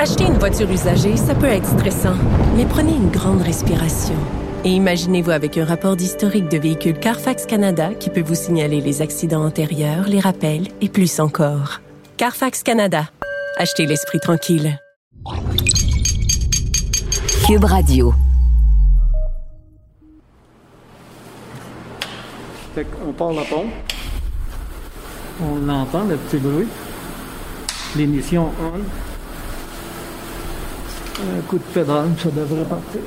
Acheter une voiture usagée, ça peut être stressant, mais prenez une grande respiration. Et imaginez-vous avec un rapport d'historique de véhicule Carfax Canada qui peut vous signaler les accidents antérieurs, les rappels et plus encore. Carfax Canada. Achetez l'esprit tranquille. Cube Radio. Qu'on part la pompe. On entend le petit bruit. L'émission on. Un coup de pédale, ça devrait partir.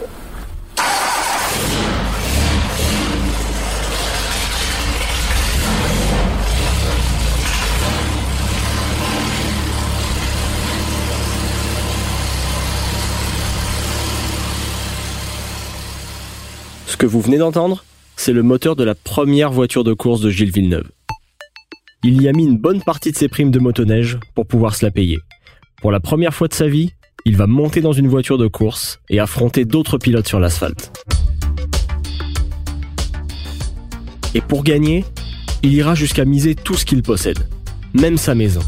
Ce que vous venez d'entendre, c'est le moteur de la première voiture de course de Gilles Villeneuve. Il y a mis une bonne partie de ses primes de motoneige pour pouvoir se la payer. Pour la première fois de sa vie, il va monter dans une voiture de course et affronter d'autres pilotes sur l'asphalte. Et pour gagner, il ira jusqu'à miser tout ce qu'il possède, même sa maison.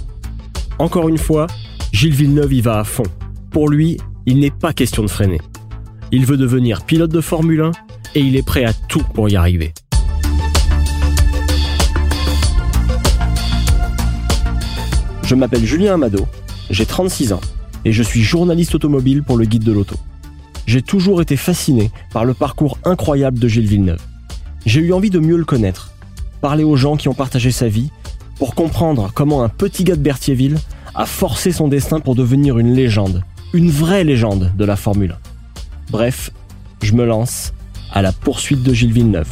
Encore une fois, Gilles Villeneuve y va à fond. Pour lui, il n'est pas question de freiner. Il veut devenir pilote de Formule 1 et il est prêt à tout pour y arriver. Je m'appelle Julien Amado, j'ai 36 ans et je suis journaliste automobile pour le guide de l'auto. J'ai toujours été fasciné par le parcours incroyable de Gilles Villeneuve. J'ai eu envie de mieux le connaître, parler aux gens qui ont partagé sa vie, pour comprendre comment un petit gars de Berthierville a forcé son destin pour devenir une légende, une vraie légende de la Formule 1. Bref, je me lance à la poursuite de Gilles Villeneuve.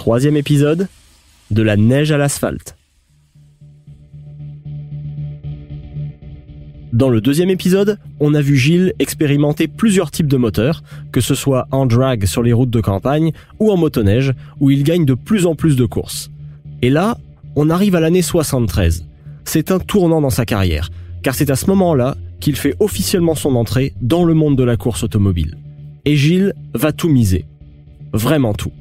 Troisième épisode, de la neige à l'asphalte. Dans le deuxième épisode, on a vu Gilles expérimenter plusieurs types de moteurs, que ce soit en drag sur les routes de campagne ou en motoneige, où il gagne de plus en plus de courses. Et là, on arrive à l'année 73. C'est un tournant dans sa carrière, car c'est à ce moment-là qu'il fait officiellement son entrée dans le monde de la course automobile. Et Gilles va tout miser. Vraiment tout.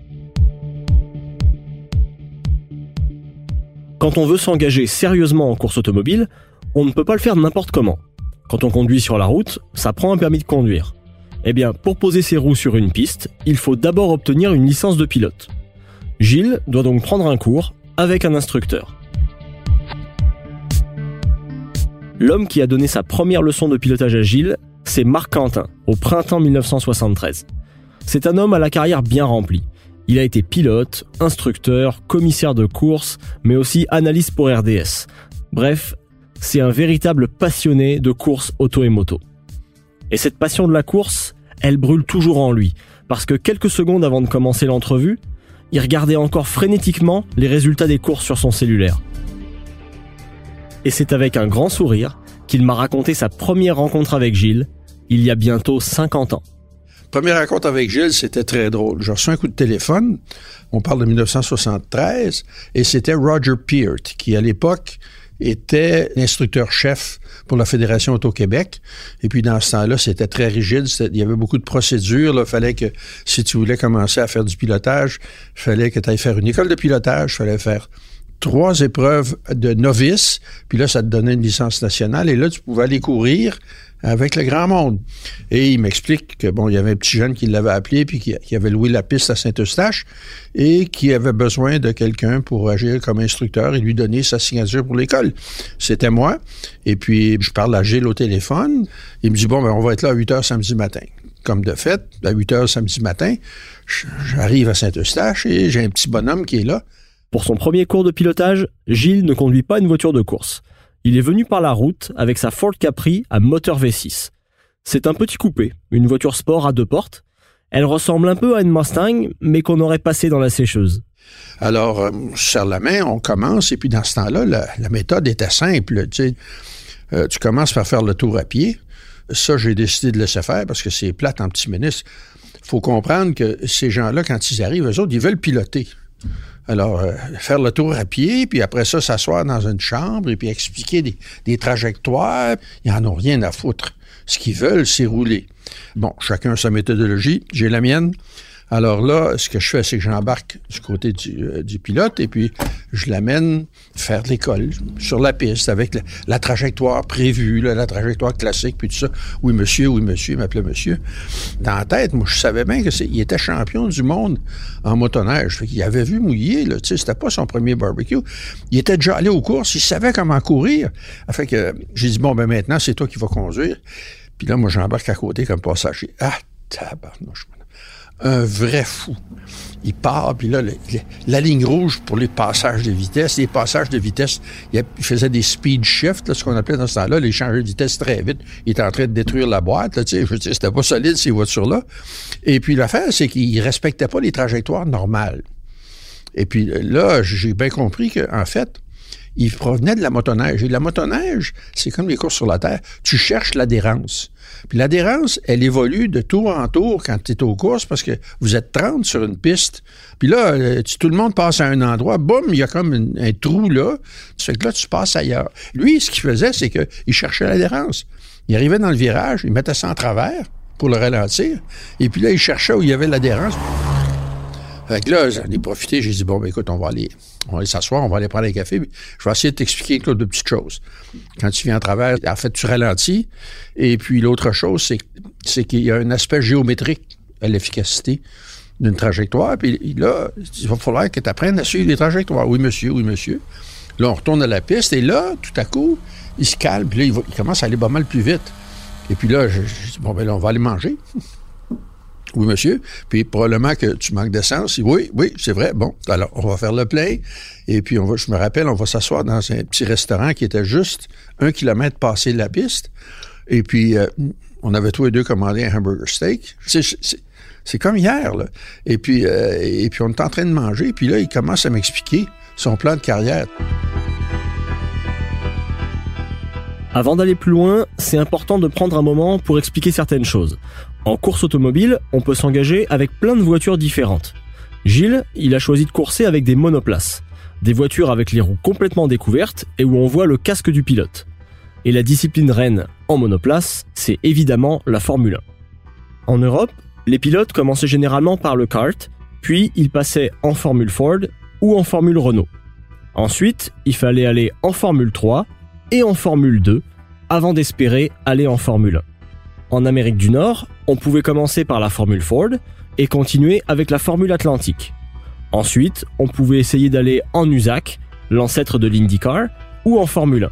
Quand on veut s'engager sérieusement en course automobile, on ne peut pas le faire n'importe comment. Quand on conduit sur la route, ça prend un permis de conduire. Eh bien, pour poser ses roues sur une piste, il faut d'abord obtenir une licence de pilote. Gilles doit donc prendre un cours avec un instructeur. L'homme qui a donné sa première leçon de pilotage à Gilles, c'est Marc Quentin, au printemps 1973. C'est un homme à la carrière bien remplie. Il a été pilote, instructeur, commissaire de course, mais aussi analyste pour RDS. Bref, c'est un véritable passionné de course auto et moto. Et cette passion de la course, elle brûle toujours en lui, parce que quelques secondes avant de commencer l'entrevue, il regardait encore frénétiquement les résultats des courses sur son cellulaire. Et c'est avec un grand sourire qu'il m'a raconté sa première rencontre avec Gilles, il y a bientôt 50 ans. Première rencontre avec Gilles, c'était très drôle. J'ai reçu un coup de téléphone, on parle de 1973, et c'était Roger Peart, qui à l'époque était l'instructeur-chef pour la Fédération Auto-Québec. Et puis, dans ce temps-là, c'était très rigide. Il y avait beaucoup de procédures. Il fallait que, si tu voulais commencer à faire du pilotage, il fallait que tu ailles faire une école de pilotage. Il fallait faire trois épreuves de novice. Puis là, ça te donnait une licence nationale. Et là, tu pouvais aller courir avec le grand monde. Et il m'explique que, bon, il y avait un petit jeune qui l'avait appelé, puis qui, avait loué la piste à Saint-Eustache, et qui avait besoin de quelqu'un pour agir comme instructeur et lui donner sa signature pour l'école. C'était moi. Et puis, je parle à Gilles au téléphone. Il me dit, bon, ben, on va être là à 8 heures samedi matin. Comme de fait, à 8 heures samedi matin, j'arrive à Saint-Eustache et j'ai un petit bonhomme qui est là. Pour son premier cours de pilotage, Gilles ne conduit pas une voiture de course. Il est venu par la route avec sa Ford Capri à moteur V6. C'est un petit coupé, une voiture sport à deux portes, Elle ressemble un peu à une Mustang, mais qu'on aurait passé dans la sécheuse. Alors, euh, serre la main, on commence, et puis dans ce temps-là, la, méthode était simple. Tu, sais, euh, tu commences par faire le tour à pied. Ça, j'ai décidé de laisser faire parce que c'est plate en petit ministre. faut comprendre que ces gens-là, quand ils arrivent, eux autres, ils veulent piloter. Alors, euh, faire le tour à pied, puis après ça, s'asseoir dans une chambre et puis expliquer des, des trajectoires, ils n'en ont rien à foutre. Ce qu'ils veulent, c'est rouler. Bon, chacun sa méthodologie. J'ai la mienne. Alors là, ce que je fais, c'est que j'embarque du côté du, euh, pilote et puis je l'amène faire de l'école sur la piste avec la, trajectoire prévue, la trajectoire classique, puis tout ça. Oui, monsieur, oui, monsieur, il m'appelait monsieur. Dans la tête, moi, je savais bien qu'il était champion du monde en motoneige. Fait qu'il avait vu mouiller, là, tu sais, c'était pas son premier barbecue. Il était déjà allé aux courses, il savait comment courir. Fait que j'ai dit, bon, ben maintenant, c'est toi qui vas conduire. Puis là, moi, j'embarque à côté comme passager. Ah, tabarnouche un vrai fou. Il part, puis là, la ligne rouge pour les passages de vitesse, les passages de vitesse, il, faisait des speed shifts, ce qu'on appelait dans ce temps-là, les changer de vitesse très vite. Il était en train de détruire la boîte, là, tu sais, c'était pas solide ces voitures-là. Et puis l'affaire, c'est qu'il respectait pas les trajectoires normales. Et puis là, j'ai bien compris qu'en fait, il provenait de la motoneige. Et la motoneige, c'est comme les courses sur la Terre. Tu cherches l'adhérence. Puis l'adhérence, elle évolue de tour en tour quand tu es aux courses parce que vous êtes 30 sur une piste. Puis là, euh, tout le monde passe à un endroit, boum, il y a comme un, trou là. Fait que là, tu passes ailleurs. Lui, ce qu'il faisait, c'est qu'il cherchait l'adhérence. Il arrivait dans le virage, il mettait ça en travers pour le ralentir. Et puis là, il cherchait où il y avait l'adhérence. Fait que là, j'en ai profité, j'ai dit, bon, ben écoute, on va aller, on va aller s'asseoir, on va aller prendre un café, je vais essayer de t'expliquer une de petites choses. Quand tu viens en travers, en fait, tu ralentis. Et puis l'autre chose, c'est, c'est qu'il y a un aspect géométrique à l'efficacité d'une trajectoire. Puis là, il va falloir que tu apprennes à suivre les trajectoires. Oui, monsieur, oui, monsieur. Là, on retourne à la piste et là, tout à coup, il se calme, puis là, il, commence à aller pas mal plus vite. Et puis là, je, je dis, bon, ben là, on va aller manger. Oui, monsieur. Puis probablement que tu manques d'essence. Oui, oui, c'est vrai. Bon, alors on va faire le plein. Et puis on va, je me rappelle, on va s'asseoir dans un petit restaurant qui était juste un kilomètre passé de la piste. Et puis euh, on avait tous les deux commandé un hamburger steak. C'est comme hier, là. Et puis, euh, et puis on est en train de manger. Puis là, il commence à m'expliquer son plan de carrière. Avant d'aller plus loin, c'est important de prendre un moment pour expliquer certaines choses. En course automobile, on peut s'engager avec plein de voitures différentes. Gilles, il a choisi de courser avec des monoplaces, des voitures avec les roues complètement découvertes et où on voit le casque du pilote. Et la discipline reine en monoplace, c'est évidemment la Formule 1. En Europe, les pilotes commençaient généralement par le kart, puis ils passaient en Formule Ford ou en Formule Renault. Ensuite, il fallait aller en Formule 3 et en Formule 2 avant d'espérer aller en Formule 1. En Amérique du Nord, on pouvait commencer par la Formule Ford et continuer avec la Formule Atlantique. Ensuite, on pouvait essayer d'aller en USAC, l'ancêtre de l'IndyCar, ou en Formule 1.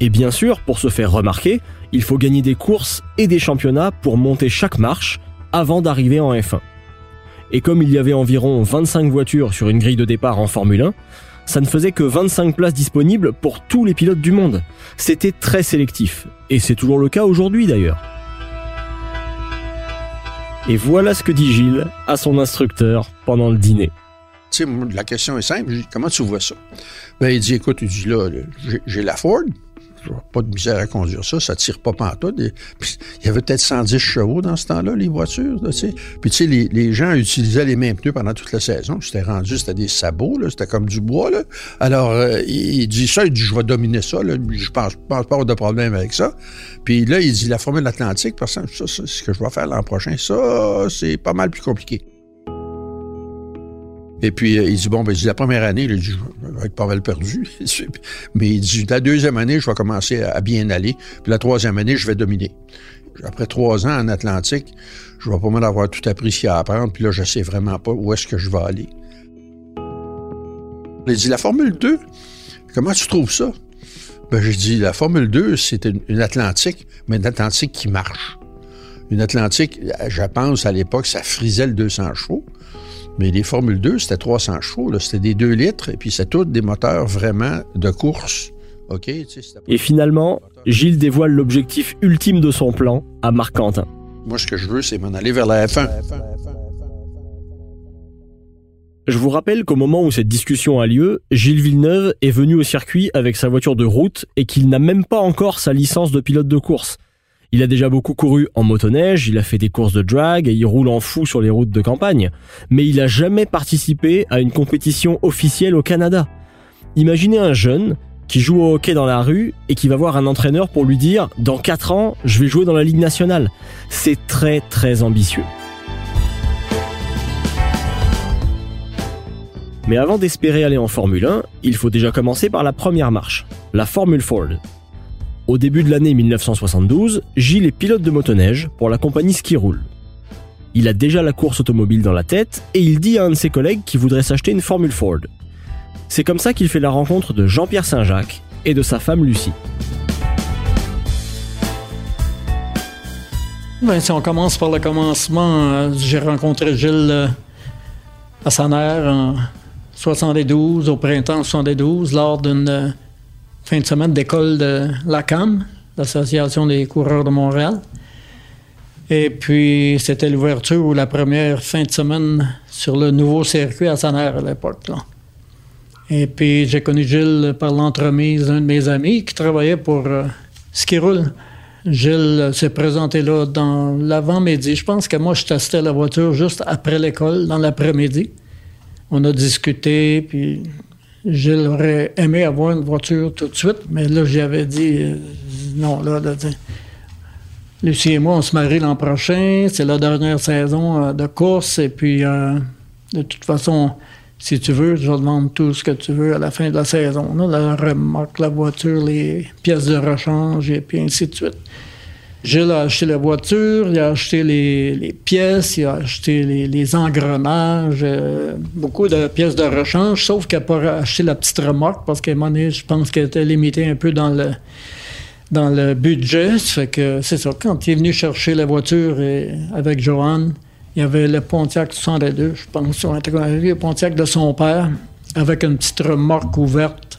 Et bien sûr, pour se faire remarquer, il faut gagner des courses et des championnats pour monter chaque marche avant d'arriver en F1. Et comme il y avait environ 25 voitures sur une grille de départ en Formule 1, ça ne faisait que 25 places disponibles pour tous les pilotes du monde. C'était très sélectif, et c'est toujours le cas aujourd'hui d'ailleurs. Et voilà ce que dit Gilles à son instructeur pendant le dîner. Tu sais, la question est simple. comment tu vois ça? Ben, il dit, écoute, il dit, là, j'ai la Ford, pas de misère à conduire ça, ça tire pas pantoute. il y avait peut-être 110 chevaux dans ce temps-là, les voitures, tu sais. Puis tu sais, les, gens utilisaient les mêmes pneus pendant toute la saison. C'était rendu, c'était des sabots, là, c'était comme du bois, là. Alors, euh, il, dit ça, il dit, je vais dominer ça, là. Je pense, pense pas avoir de problème avec ça. Puis là, il dit, la formule atlantique, parce que ça, c'est ce que je vais faire l'an prochain, ça, c'est pas mal plus compliqué. Et puis, euh, il dit, bon, ben, il dit, la première année, il dit, je vais être pas mal perdu. Mais il dit, la deuxième année, je vais commencer à bien aller. Puis la troisième année, je vais dominer. Après trois ans en Atlantique, je vais pas mal avoir tout appris ce qu'il y a à apprendre. Puis là, je sais vraiment pas où est-ce que je vais aller. Il dit, la Formule 2, comment tu trouves ça? Ben, je dis, la Formule 2, c'est une, Atlantique, mais une Atlantique qui marche. Une Atlantique, je pense, à l'époque, ça frisait le 200 chevaux. Mais les Formule 2, c'était 300 chevaux, c'était des 2 litres, et puis c'est tous des moteurs vraiment de course. Okay, et finalement, Gilles dévoile l'objectif ultime de son plan à Marc-Quentin. Moi, ce que je veux, c'est m'en aller vers la F1. Je vous rappelle qu'au moment où cette discussion a lieu, Gilles Villeneuve est venu au circuit avec sa voiture de route et qu'il n'a même pas encore sa licence de pilote de course. Il a déjà beaucoup couru en motoneige, il a fait des courses de drag et il roule en fou sur les routes de campagne, mais il a jamais participé à une compétition officielle au Canada. Imaginez un jeune qui joue au hockey dans la rue et qui va voir un entraîneur pour lui dire dans 4 ans, je vais jouer dans la Ligue nationale. C'est très très ambitieux. Mais avant d'espérer aller en Formule 1, il faut déjà commencer par la première marche, la Formule Ford. Au début de l'année 1972, Gilles est pilote de motoneige pour la compagnie Ski Roll. Il a déjà la course automobile dans la tête et il dit à un de ses collègues qu'il voudrait s'acheter une Formule Ford. C'est comme ça qu'il fait la rencontre de Jean-Pierre Saint-Jacques et de sa femme Lucie. Ben, si on commence par le commencement, euh, j'ai rencontré Gilles euh, à Saner en 72, au printemps 72, lors d'une euh, fin de semaine d'école de la CAM, l'Association des coureurs de Montréal. Et puis, c'était l'ouverture ou la première fin de semaine sur le nouveau circuit à Saner à l'époque. Et puis, j'ai connu Gilles par l'entremise d'un de mes amis qui travaillait pour euh, Ski Roule. Gilles s'est présenté là dans l'avant-midi. Je pense que moi, je testais la voiture juste après l'école, dans l'après-midi. On a discuté, puis Aurait aimé avoir une voiture tout de suite, mais là, j'avais dit euh, non, là, Lucie et moi, on se marie l'an prochain, c'est la dernière saison euh, de course, et puis euh, de toute façon, si tu veux, je demande tout ce que tu veux à la fin de la saison. La remorque, la voiture, les pièces de rechange, et puis ainsi de suite. Gilles a acheté la voiture, il a acheté les, pièces, il a acheté les, engrenages, euh, beaucoup de pièces de rechange, sauf qu'il n'a pas acheté la petite remorque parce qu'à un moment donné, je pense qu'elle était limitée un peu dans le, dans le budget. Ça fait que c'est ça. Quand il est venu chercher la voiture avec Johan, il y avait le Pontiac 62, je pense, le Pontiac de son père, avec une petite remorque ouverte.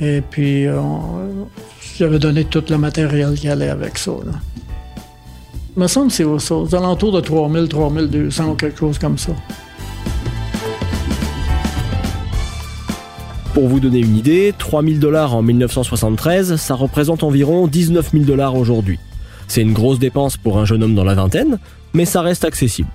Et puis, j'avais donné tout le matériel qui allait avec ça. Là. Il me semble que c'est aux, alentours de 3000, 3200 ou quelque chose comme ça. Pour vous donner une idée, 3000 dollars en 1973, ça représente environ 19 000 dollars aujourd'hui. C'est une grosse dépense pour un jeune homme dans la vingtaine, mais ça reste accessible.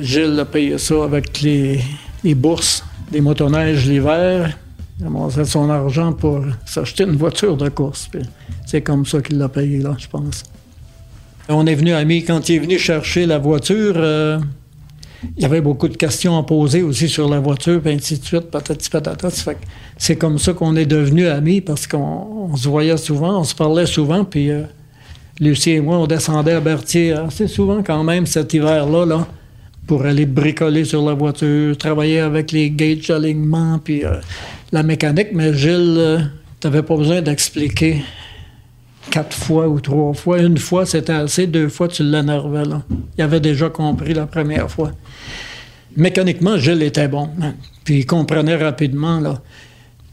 Gilles a payé ça avec les, les bourses des motoneiges l'hiver, il a son argent pour s'acheter une voiture de course. C'est comme ça qu'il l'a payé, là, je pense. On est venu, ami, quand il est venu chercher la voiture, euh, il y avait beaucoup de questions à poser aussi sur la voiture, puis ainsi de suite, patati patata. C'est comme ça qu'on est devenus amis, parce qu'on se voyait souvent, on se parlait souvent, puis euh, Lucie et moi, on descendait à Berthier assez souvent quand même cet hiver-là, là, pour aller bricoler sur la voiture, travailler avec les gages d'alignement, puis... Euh, la mécanique, mais Gilles, euh, tu n'avais pas besoin d'expliquer quatre fois ou trois fois. Une fois, c'était assez. Deux fois, tu l'énervais. Là. Il avait déjà compris la première fois. Mécaniquement, Gilles était bon. Hein. Puis il comprenait rapidement. Là.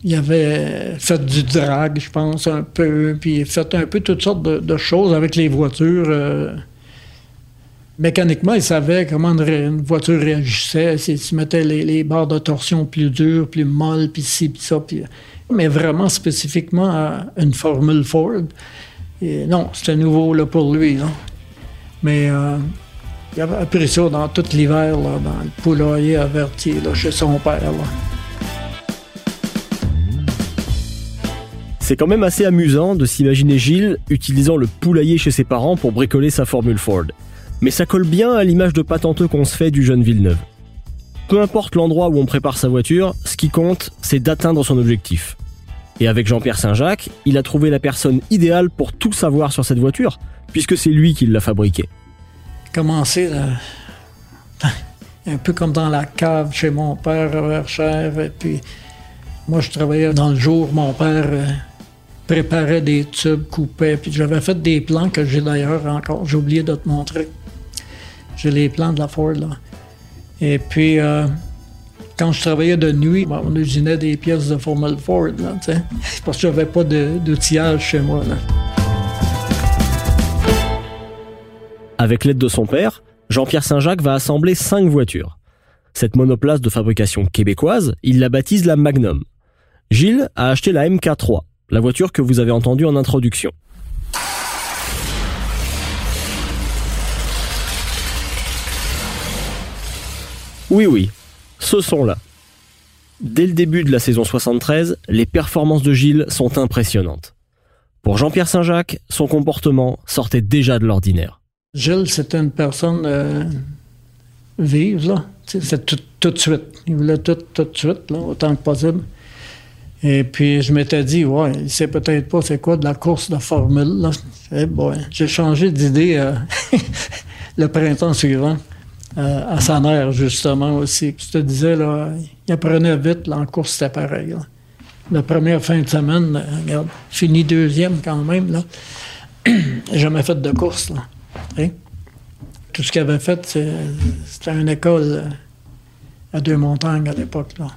Il avait fait du drag, je pense, un peu. Puis il fait un peu toutes sortes de, choses avec les voitures. Euh, mécaniquement, il savait comment une voiture réagissait, s'il se mettait les, barres de torsion plus dures, plus molles, puis ci, puis ça. mais vraiment spécifiquement à une Formule Ford. Non, c'était nouveau là, pour lui. Mais euh, il avait appris ça dans tout l'hiver, dans le poulailler averti, là, chez son père. C'est quand même assez amusant de s'imaginer Gilles utilisant le poulailler chez ses parents pour bricoler sa Formule Ford mais ça colle bien à l'image de patenteux qu'on se fait du jeune Villeneuve. Peu importe l'endroit où on prépare sa voiture, ce qui compte, c'est d'atteindre son objectif. Et avec Jean-Pierre Saint-Jacques, il a trouvé la personne idéale pour tout savoir sur cette voiture, puisque c'est lui qui l'a fabriquée. Commencer un peu comme dans la cave chez mon père à Verchères, et puis moi je travaillais dans le jour, mon père euh, préparait des tubes, coupait, puis j'avais fait des plans que j'ai d'ailleurs encore, j'ai oublié de te montrer. J'ai les plans de la Ford, là. Et puis, euh, quand je travaillais de nuit, on usinait des pièces de Formule Ford, là, parce que j'avais pas d'outillage chez moi, là. Avec l'aide de son père, Jean-Pierre Saint-Jacques va assembler cinq voitures. Cette monoplace de fabrication québécoise, il la baptise la Magnum. Gilles a acheté la MK3, la voiture que vous avez entendue en introduction. Oui, oui, ce son-là. Dès le début de la saison 73, les performances de Gilles sont impressionnantes. Pour Jean-Pierre Saint-Jacques, son comportement sortait déjà de l'ordinaire. Gilles, c'était une personne euh, vive, là. C'est tout, de suite. Il voulait tout, tout de suite, autant que possible. Et puis, je m'étais dit, ouais, il sait peut-être pas c'est quoi de la course de formule. Eh J'ai changé d'idée euh, le printemps suivant. Euh, à sa mère, justement, aussi. Je te disais, là, il apprenait vite, là, en course, c'était pareil. La première fin de semaine, euh, regarde, fini deuxième quand même, là. Jamais fait de course, là. Hein? Tout ce qu'il avait fait, c'était une école euh, à Deux-Montagnes à l'époque, là.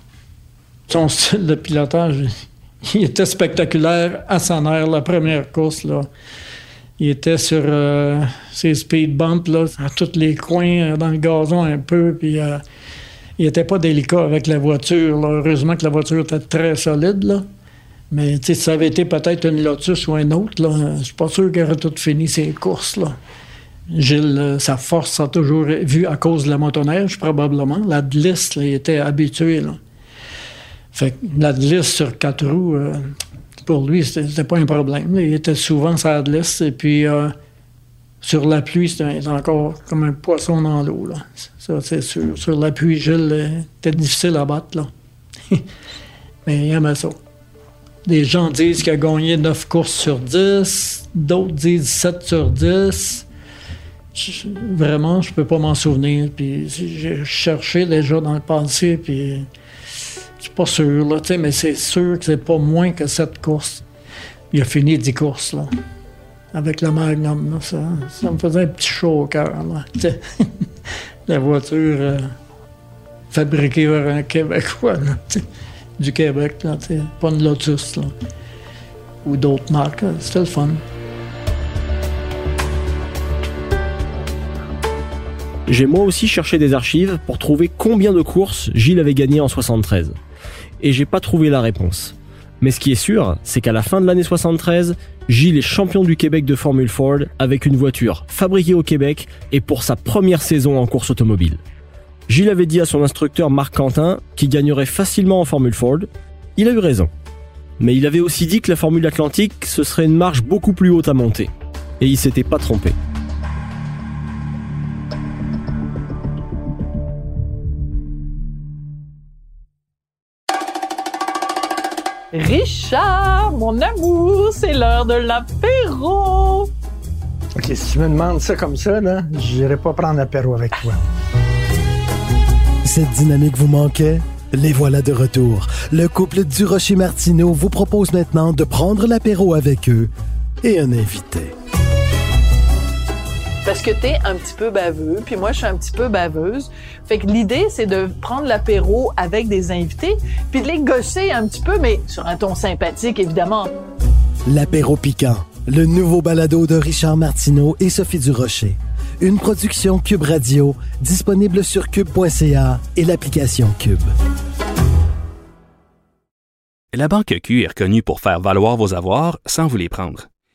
Son style de pilotage, il était spectaculaire à sa mère, la première course, là. Il était sur euh, ses speed bumps, là, à tous les coins, euh, dans le gazon un peu, puis euh, il était pas délicat avec la voiture. Heureusement que la voiture était très solide, là. Mais si ça avait été peut-être une Lotus ou un autre, là, je suis pas sûr qu'il aurait tout fini ses courses, là. Gilles, sa force a toujours vu à cause de la motoneige, probablement. La glisse, il était habitué, là. Fait que la glisse sur quatre roues, pour lui, c'était pas un problème. Il était souvent sur et puis euh, sur la pluie, c'était encore comme un poisson dans l'eau. Ça, c'est sûr. Sur la pluie, Gilles était difficile à battre. Mais il aimait ça. Des gens disent qu'il a gagné 9 courses sur 10, d'autres disent 7 sur 10. vraiment, je peux pas m'en souvenir. Puis j'ai cherché déjà dans le passé, puis je suis pas sûr, là, mais c'est sûr que c'est pas moins que cette course. Il a fini 10 courses, là. Avec le Magnum, ça, ça, me faisait un petit chaud au cœur, La voiture euh, fabriquée par un Québécois, du Québec, là, pas une Lotus, là. Ou d'autres marques. C'était le fun. J'ai moi aussi cherché des archives pour trouver combien de courses Gilles avait gagné en 73 et j'ai pas trouvé la réponse. Mais ce qui est sûr, c'est qu'à la fin de l'année 73, Gilles est champion du Québec de Formule Ford avec une voiture fabriquée au Québec et pour sa première saison en course automobile. Gilles avait dit à son instructeur Marc Quentin qu'il gagnerait facilement en Formule Ford. Il a eu raison. Mais il avait aussi dit que la Formule Atlantique, ce serait une marche beaucoup plus haute à monter. Et il s'était pas trompé. Richard, mon amour, c'est l'heure de l'apéro. OK, si tu me demandes ça comme ça, là, j'irai pas prendre l'apéro avec toi. Cette dynamique vous manquait? Les voilà de retour. Le couple du Rocher Martineau vous propose maintenant de prendre l'apéro avec eux et un invité parce que t'es un petit peu baveux, puis moi je suis un petit peu baveuse. Fait que l'idée c'est de prendre l'apéro avec des invités, puis de les gosser un petit peu, mais sur un ton sympathique évidemment. L'apéro piquant, le nouveau balado de Richard Martineau et Sophie Durocher. Une production Cube Radio, disponible sur cube.ca et l'application Cube. La Banque Q est reconnue pour faire valoir vos avoirs sans vous les prendre.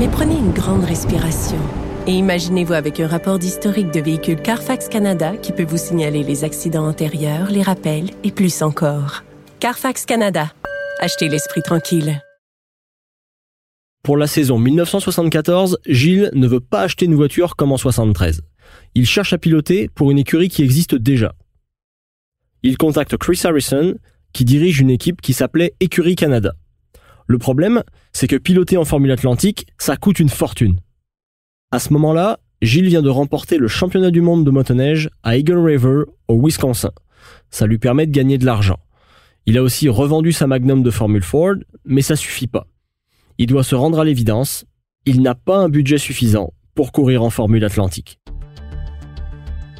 mais prenez une grande respiration. Et imaginez-vous avec un rapport d'historique de véhicule Carfax Canada qui peut vous signaler les accidents antérieurs, les rappels et plus encore. Carfax Canada. Achetez l'esprit tranquille. Pour la saison 1974, Gilles ne veut pas acheter une voiture comme en 73. Il cherche à piloter pour une écurie qui existe déjà. Il contacte Chris Harrison, qui dirige une équipe qui s'appelait Écurie Canada. Le problème, c'est que piloter en Formule Atlantique, ça coûte une fortune. À ce moment-là, Gilles vient de remporter le championnat du monde de motoneige à Eagle River, au Wisconsin. Ça lui permet de gagner de l'argent. Il a aussi revendu sa Magnum de Formule Ford, mais ça suffit pas. Il doit se rendre à l'évidence, il n'a pas un budget suffisant pour courir en Formule Atlantique.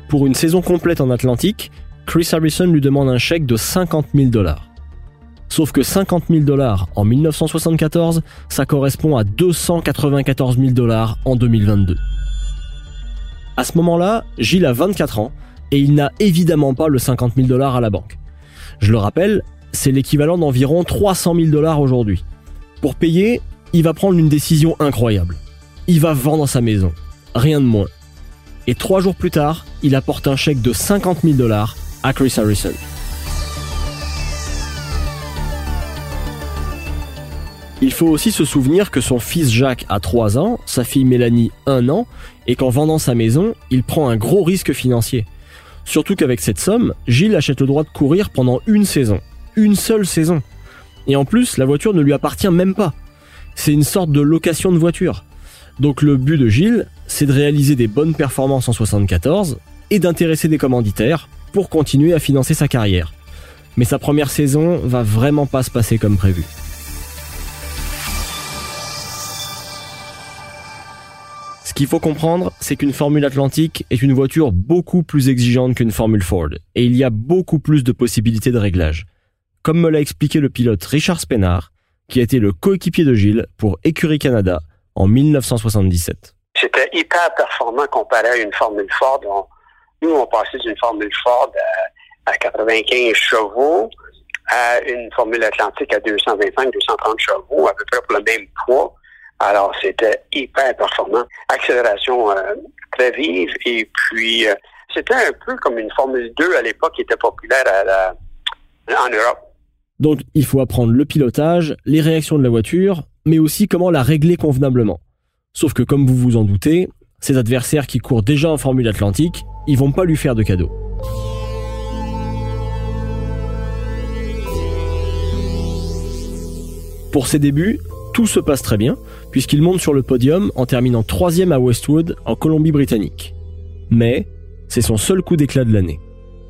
Pour une saison complète en Atlantique, Chris Harrison lui demande un chèque de 50 000 dollars. Sauf que 50 000 dollars en 1974, ça correspond à 294 000 dollars en 2022. À ce moment-là, Gilles a 24 ans et il n'a évidemment pas le 50 000 dollars à la banque. Je le rappelle, c'est l'équivalent d'environ 300 000 dollars aujourd'hui. Pour payer, il va prendre une décision incroyable. Il va vendre sa maison. Rien de moins. Et trois jours plus tard, il apporte un chèque de 50 000 dollars à Chris Harrison. Il faut aussi se souvenir que son fils Jacques a 3 ans, sa fille Mélanie 1 an, et qu'en vendant sa maison, il prend un gros risque financier. Surtout qu'avec cette somme, Gilles achète le droit de courir pendant une saison. Une seule saison. Et en plus, la voiture ne lui appartient même pas. C'est une sorte de location de voiture. Donc le but de Gilles, c'est de réaliser des bonnes performances en 74 et d'intéresser des commanditaires pour continuer à financer sa carrière. Mais sa première saison va vraiment pas se passer comme prévu. Qu'il faut comprendre, c'est qu'une Formule Atlantique est une voiture beaucoup plus exigeante qu'une Formule Ford, et il y a beaucoup plus de possibilités de réglage. Comme me l'a expliqué le pilote Richard Spenard, qui a été le coéquipier de Gilles pour Écurie Canada en 1977. C'était hyper performant comparé à une Formule Ford. nous, on passait d'une Formule Ford à, 95 chevaux à une Formule Atlantique à 225-230 chevaux, à peu près pour le même poids. Alors, c'était hyper performant. Accélération euh, très vive et puis euh, c'était un peu comme une Formule 2 à l'époque qui était populaire en Europe. Donc, il faut apprendre le pilotage, les réactions de la voiture, mais aussi comment la régler convenablement. Sauf que, comme vous vous en doutez, ces adversaires qui courent déjà en Formule Atlantique, ils vont pas lui faire de cadeaux. Pour ses débuts, tout se passe très bien, puisqu'il monte sur le podium en terminant troisième à Westwood, en Colombie-Britannique. Mais c'est son seul coup d'éclat de l'année.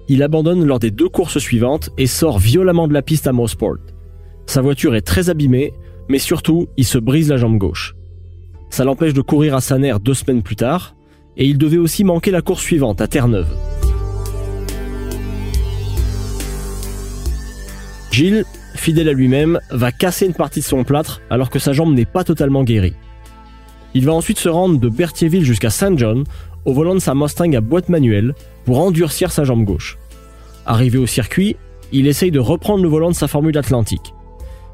Il abandonne lors des deux courses suivantes et sort violemment de la piste à Mosport. Sa voiture est très abîmée, mais surtout, il se brise la jambe gauche. Ça l'empêche de courir à Saner deux semaines plus tard, et il devait aussi manquer la course suivante à Terre-Neuve. Gilles, fidèle à lui-même, va casser une partie de son plâtre alors que sa jambe n'est pas totalement guérie. Il va ensuite se rendre de Berthierville jusqu'à Saint John au volant de sa Mustang à boîte manuelle pour endurcir sa jambe gauche. Arrivé au circuit, il essaye de reprendre le volant de sa Formule Atlantique.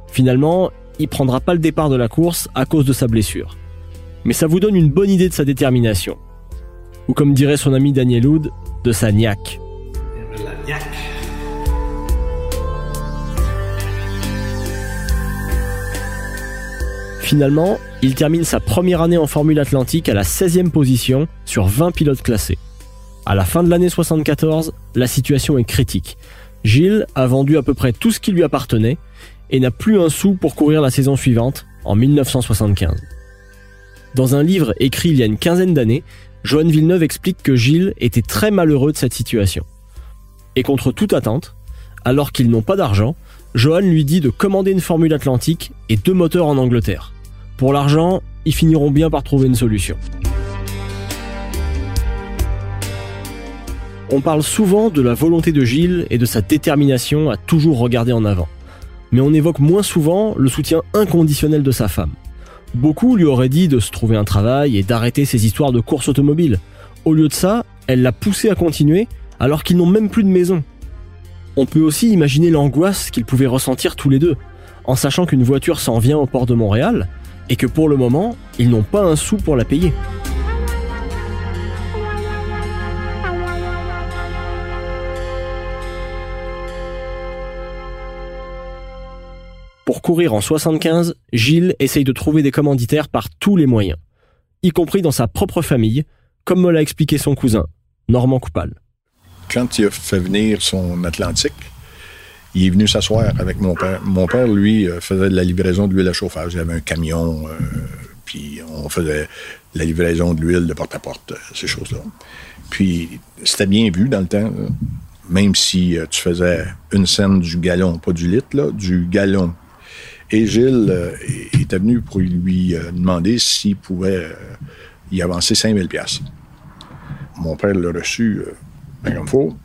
Finalement, il prendra pas le départ de la course à cause de sa blessure. Mais ça vous donne une bonne idée de sa détermination. Ou comme dirait son ami Daniel Hood, de sa niaque. Finalement, il termine sa première année en Formule Atlantique à la 16e position sur 20 pilotes classés. À la fin de l'année 74, la situation est critique. Gilles a vendu à peu près tout ce qui lui appartenait et n'a plus un sou pour courir la saison suivante, en 1975. Dans un livre écrit il y a une quinzaine d'années, Johan Villeneuve explique que Gilles était très malheureux de cette situation. Et contre toute attente, alors qu'ils n'ont pas d'argent, Johan lui dit de commander une Formule Atlantique et deux moteurs en Angleterre. Pour l'argent, ils finiront bien par trouver une solution. On parle souvent de la volonté de Gilles et de sa détermination à toujours regarder en avant. Mais on évoque moins souvent le soutien inconditionnel de sa femme. Beaucoup lui auraient dit de se trouver un travail et d'arrêter ses histoires de course automobile. Au lieu de ça, elle l'a poussé à continuer alors qu'ils n'ont même plus de maison. On peut aussi imaginer l'angoisse qu'ils pouvaient ressentir tous les deux, en sachant qu'une voiture s'en vient au port de Montréal et que pour le moment, ils n'ont pas un sou pour la payer. Pour courir en 75, Gilles essaye de trouver des commanditaires par tous les moyens, y compris dans sa propre famille, comme me l'a expliqué son cousin, Normand Coupal. Quand il a fait venir son Atlantique, il est venu s'asseoir avec mon père. Mon père, lui, euh, faisait de la livraison d'huile à chauffage. Il avait un camion, euh, puis on faisait la livraison de l'huile de porte à porte, ces choses-là. Puis c'était bien vu dans le temps. même si euh, tu faisais une scène du gallon, pas du litre, du gallon. Et Gilles euh, était venu pour lui euh, demander s'il pouvait y avancer 5000 pièces. Mon père l'a reçu ben comme faut.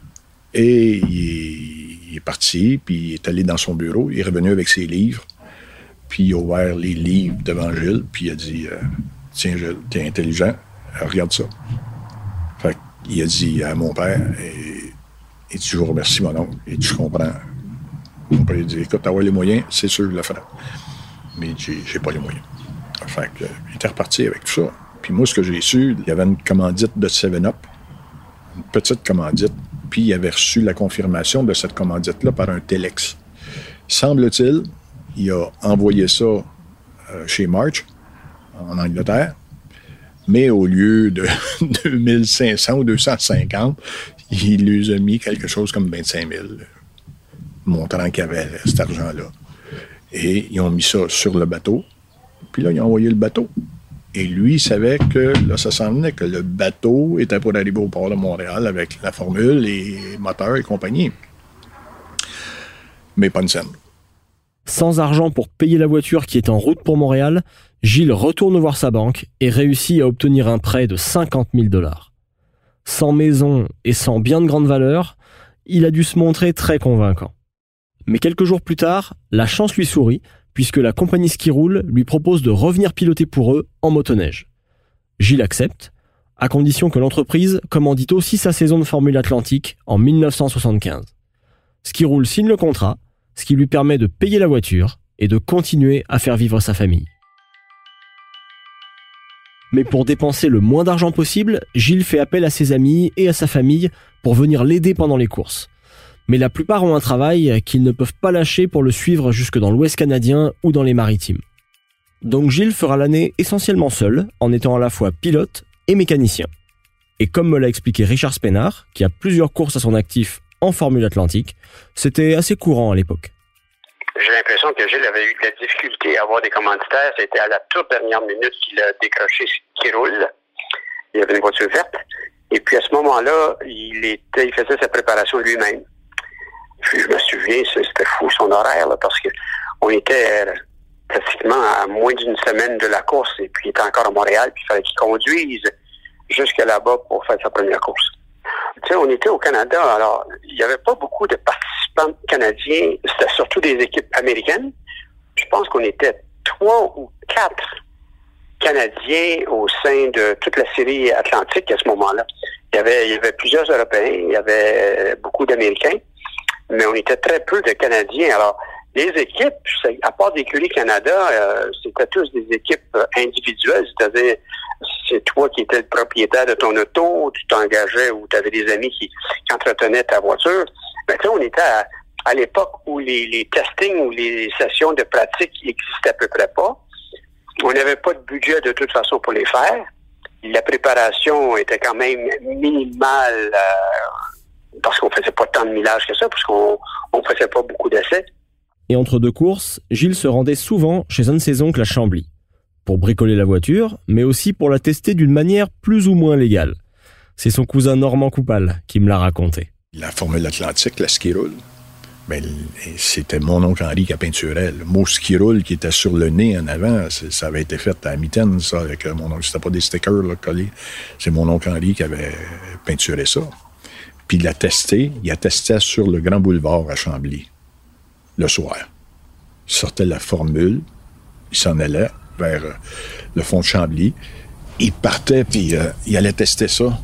Et il est, parti, puis il est allé dans son bureau. Il est revenu avec ses livres. Puis il a ouvert les livres devant Gilles, puis il a dit Tiens, Gilles, t'es intelligent, regarde ça. Fait il a dit à mon père et tu vous remercies, mon oncle, et tu comprends. Mon père dit Écoute, t'as les moyens, c'est sûr, je le ferai. Mais j'ai, j'ai pas les moyens. Fait que, il était reparti avec tout ça. Puis moi, ce que j'ai su, il y avait une commandite de 7-Up, une petite commandite, puis il avait reçu la confirmation de cette commandite-là par un Telex. Semble-t-il, il a envoyé ça euh, chez March, en Angleterre, mais au lieu de 2500 ou 250, il lui a mis quelque chose comme 25 000, montrant qu'il avait cet argent-là. Et ils ont mis ça sur le bateau. Puis là, ils ont envoyé le bateau. Et lui, savait que là, ça s'en venait, que le bateau était pour arriver au port de Montréal avec la formule et moteur et compagnie. Mais pas une scène. Sans argent pour payer la voiture qui est en route pour Montréal, Gilles retourne voir sa banque et réussit à obtenir un prêt de 50 000 dollars. Sans maison et sans bien de grande valeur, il a dû se montrer très convaincant. Mais quelques jours plus tard, la chance lui sourit puisque la compagnie Ski Roule lui propose de revenir piloter pour eux en motoneige. Gilles accepte, à condition que l'entreprise commandite aussi sa saison de Formule Atlantique en 1975. Ski Roule signe le contrat, ce qui lui permet de payer la voiture et de continuer à faire vivre sa famille. Mais pour dépenser le moins d'argent possible, Gilles fait appel à ses amis et à sa famille pour venir l'aider pendant les courses. Mais la plupart ont un travail qu'ils ne peuvent pas lâcher pour le suivre jusque dans l'Ouest canadien ou dans les maritimes. Donc Gilles fera l'année essentiellement seul, en étant à la fois pilote et mécanicien. Et comme me l'a expliqué Richard Spenard, qui a plusieurs courses à son actif en Formule Atlantique, c'était assez courant à l'époque. J'ai l'impression que Gilles avait eu de la difficulté à avoir des commanditaires. C'était à la toute dernière minute qu'il a décroché ce qui roule. Il avait une voiture verte. Et puis à ce moment-là, il il faisait sa préparation lui-même. Puis je me souviens, c'était fou son horaire, là, parce que on était euh, pratiquement à moins d'une semaine de la course, et puis il était encore à Montréal, puis il fallait qu'il conduise jusqu'à là-bas pour faire sa première course. Tu sais, on était au Canada, alors il n'y avait pas beaucoup de participants canadiens, c'était surtout des équipes américaines. Je pense qu'on était trois ou quatre Canadiens au sein de toute la série atlantique à ce moment-là. Il y avait, il y avait plusieurs Européens, il y avait beaucoup d'Américains, mais on était très peu de Canadiens. Alors, les équipes, à part d'écurie Canada, euh, c'était tous des équipes euh, individuelles, c'est-à-dire c'est toi qui étais le propriétaire de ton auto, tu t'engageais ou tu avais des amis qui, entretenaient ta voiture. Mais tu on était à, l'époque où les, les testings ou les sessions de pratique n'existaient à peu près pas. On n'avait pas de budget de toute façon pour les faire. La préparation était quand même minimale euh, parce qu'on faisait pas tant de millage que ça, parce qu'on on faisait pas beaucoup d'essais. Et entre deux courses, Gilles se rendait souvent chez un de ses oncles à Chambly. Pour bricoler la voiture, mais aussi pour la tester d'une manière plus ou moins légale. C'est son cousin Normand Coupal qui me l'a raconté. La Formule Atlantique, la ski roule, ben, c'était mon oncle Henri qui a peinturé. Le mot ski roule qui était sur le nez en avant, ça avait été fait à mitaine, ça, avec mon oncle. C'était pas des stickers collés. C'est mon oncle Henri qui avait peinturé ça. Puis il l'a testé. Il a testé sur le Grand Boulevard à Chambly le soir. Il sortait la formule, il s'en allait vers euh, le fond de Chambly. Il partait, puis euh, il allait tester ça,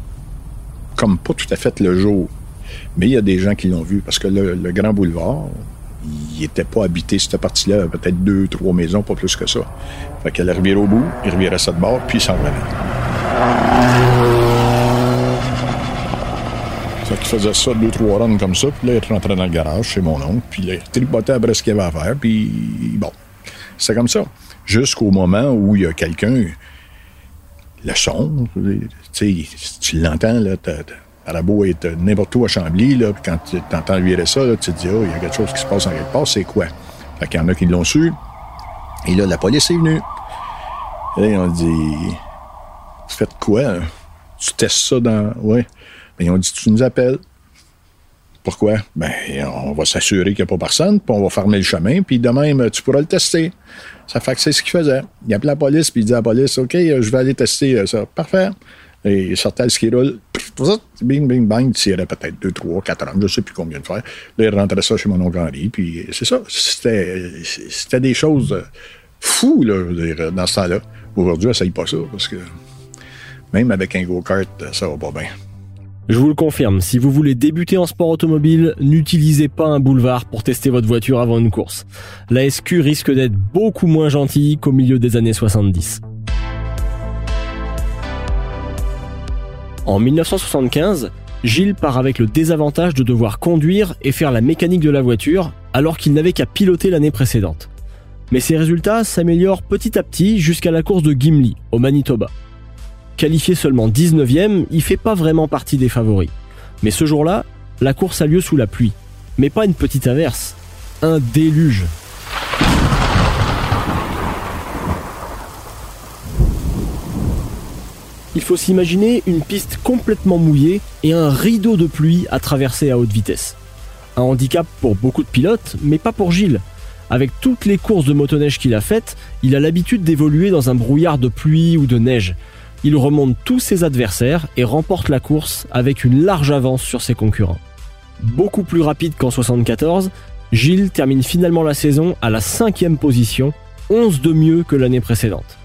comme pas tout à fait le jour. Mais il y a des gens qui l'ont vu, parce que le, Grand Boulevard, il n'était pas habité, cette partie-là, peut-être deux, trois maisons, pas plus que ça. Fait qu'elle revirait au bout, il revirait ça de bord, puis il s'en revenait. Fait qu'il faisait ça deux, trois runs comme ça, puis là, il rentrait dans le garage chez mon oncle, puis il tripotait après ce qu'il avait à faire, puis bon, c'est comme ça. Jusqu'au moment où il y a quelqu'un, le son, tu tu l'entends, là, t'as beau être n'importe où à Chambly, là, puis quand tu entends virer ça, là, tu te dis, oh, il y a quelque chose qui se passe en quelque part, c'est quoi? Fait qu'il y en a qui l'ont su, et là, la police est venue. Et on dit, faites quoi? Tu testes ça dans. Ouais. Ils ont dit, tu nous appelles. Pourquoi? Ben, on va s'assurer qu'il n'y a pas personne, puis on va fermer le chemin, puis de même, tu pourras le tester. Ça fait que c'est ce qu'il faisait. Il appelait la police, puis il dit à la police, OK, je vais aller tester ça. Parfait. Et il sortait le ski roule, bing, bing, bang, il tirait peut-être 2, 3, 4 ans, je ne sais plus combien de fois. Là, il rentrait ça chez mon oncle Henri, puis c'est ça. C'était des choses fous, là, dans ce temps-là. Aujourd'hui, essaye pas ça, parce que même avec un go-kart, ça va pas bien. Je vous le confirme, si vous voulez débuter en sport automobile, n'utilisez pas un boulevard pour tester votre voiture avant une course. La SQ risque d'être beaucoup moins gentille qu'au milieu des années 70. En 1975, Gilles part avec le désavantage de devoir conduire et faire la mécanique de la voiture alors qu'il n'avait qu'à piloter l'année précédente. Mais ses résultats s'améliorent petit à petit jusqu'à la course de Gimli, au Manitoba. Qualifié seulement 19e, il fait pas vraiment partie des favoris. Mais ce jour-là, la course a lieu sous la pluie. Mais pas une petite averse, un déluge. Il faut s'imaginer une piste complètement mouillée et un rideau de pluie à traverser à haute vitesse. Un handicap pour beaucoup de pilotes, mais pas pour Gilles. Avec toutes les courses de motoneige qu'il a faites, il a l'habitude d'évoluer dans un brouillard de pluie ou de neige. Il remonte tous ses adversaires et remporte la course avec une large avance sur ses concurrents. Beaucoup plus rapide qu'en 74, Gilles termine finalement la saison à la cinquième position, 11 de mieux que l'année précédente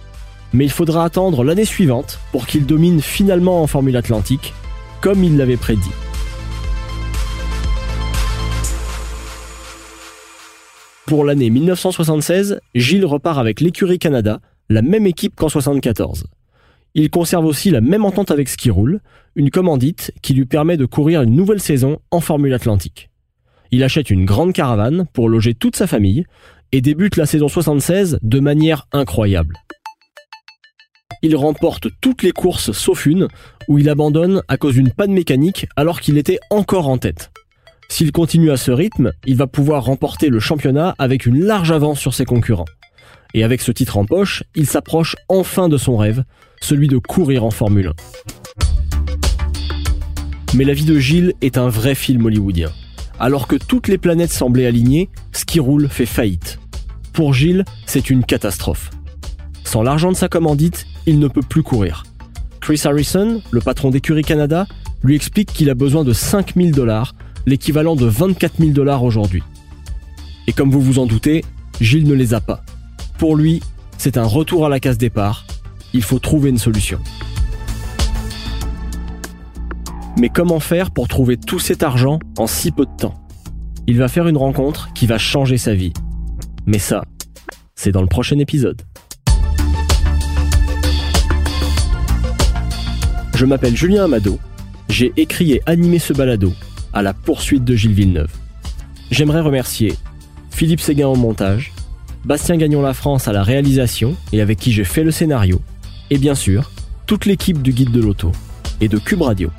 mais il faudra attendre l'année suivante pour qu'il domine finalement en Formule Atlantique, comme il l'avait prédit. Pour l'année 1976, Gilles repart avec l'écurie Canada, la même équipe qu'en 74. Il conserve aussi la même entente avec Skiroul, une commandite qui lui permet de courir une nouvelle saison en Formule Atlantique. Il achète une grande caravane pour loger toute sa famille et débute la saison 76 de manière incroyable il remporte toutes les courses sauf une, où il abandonne à cause d'une panne mécanique alors qu'il était encore en tête. S'il continue à ce rythme, il va pouvoir remporter le championnat avec une large avance sur ses concurrents. Et avec ce titre en poche, il s'approche enfin de son rêve, celui de courir en Formule 1. Mais la vie de Gilles est un vrai film hollywoodien. Alors que toutes les planètes semblaient alignées, Ski Roule fait faillite. Pour Gilles, c'est une catastrophe. Sans l'argent de sa commandite, il ne peut plus courir. Chris Harrison, le patron d'Écurie Canada, lui explique qu'il a besoin de 5000 dollars, l'équivalent de 24 000 dollars aujourd'hui. Et comme vous vous en doutez, Gilles ne les a pas. Pour lui, c'est un retour à la case départ. Il faut trouver une solution. Mais comment faire pour trouver tout cet argent en si peu de temps? Il va faire une rencontre qui va changer sa vie. Mais ça, c'est dans le prochain épisode. Je m'appelle Julien Amado. J'ai écrit et animé ce balado à la poursuite de Gilles Villeneuve. J'aimerais remercier Philippe Séguin au montage, Bastien Gagnon La France à la réalisation et avec qui j'ai fait le scénario, et bien sûr, toute l'équipe du Guide de l'Auto et de Cube Radio.